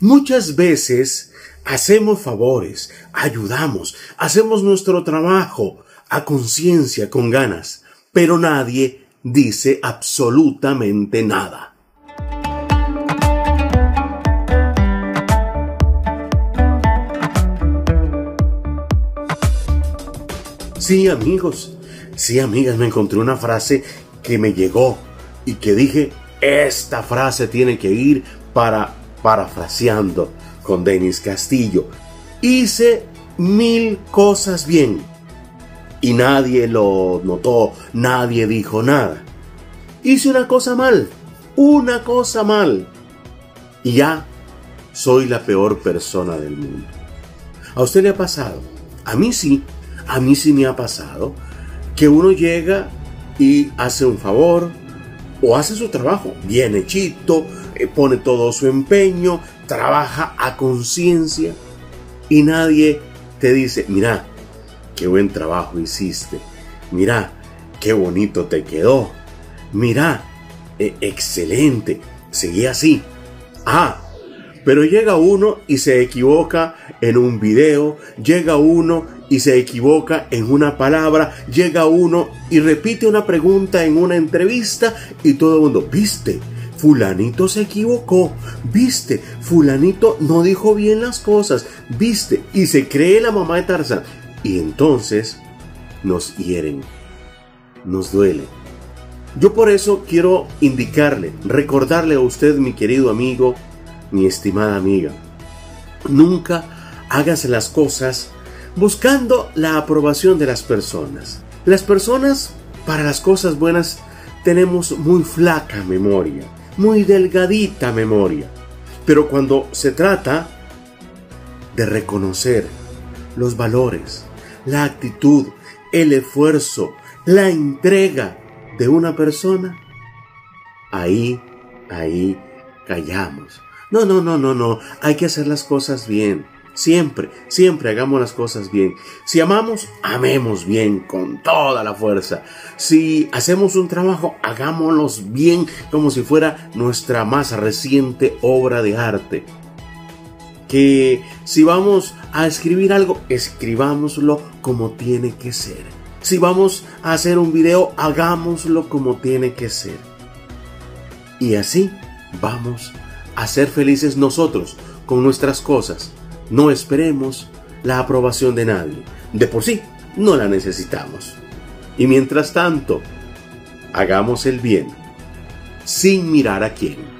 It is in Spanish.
Muchas veces hacemos favores, ayudamos, hacemos nuestro trabajo a conciencia, con ganas, pero nadie dice absolutamente nada. Sí, amigos, sí, amigas, me encontré una frase que me llegó y que dije, esta frase tiene que ir para parafraseando con Denis Castillo. Hice mil cosas bien y nadie lo notó, nadie dijo nada. Hice una cosa mal, una cosa mal y ya soy la peor persona del mundo. ¿A usted le ha pasado? A mí sí, a mí sí me ha pasado que uno llega y hace un favor o hace su trabajo bien hechito, pone todo su empeño, trabaja a conciencia y nadie te dice, mira, qué buen trabajo hiciste, mira, qué bonito te quedó, mira, eh, excelente, seguí así. Ah, pero llega uno y se equivoca en un video, llega uno y se equivoca en una palabra, llega uno y repite una pregunta en una entrevista y todo el mundo, ¿viste? Fulanito se equivocó, viste, fulanito no dijo bien las cosas, viste, y se cree la mamá de Tarzán. Y entonces nos hieren, nos duele. Yo por eso quiero indicarle, recordarle a usted, mi querido amigo, mi estimada amiga, nunca hagas las cosas buscando la aprobación de las personas. Las personas, para las cosas buenas, tenemos muy flaca memoria muy delgadita memoria. Pero cuando se trata de reconocer los valores, la actitud, el esfuerzo, la entrega de una persona, ahí, ahí callamos. No, no, no, no, no, hay que hacer las cosas bien. Siempre, siempre hagamos las cosas bien. Si amamos, amemos bien con toda la fuerza. Si hacemos un trabajo, hagámoslos bien como si fuera nuestra más reciente obra de arte. Que si vamos a escribir algo, escribámoslo como tiene que ser. Si vamos a hacer un video, hagámoslo como tiene que ser. Y así vamos a ser felices nosotros con nuestras cosas no esperemos la aprobación de nadie. De por sí, no la necesitamos. Y mientras tanto, hagamos el bien, sin mirar a quién.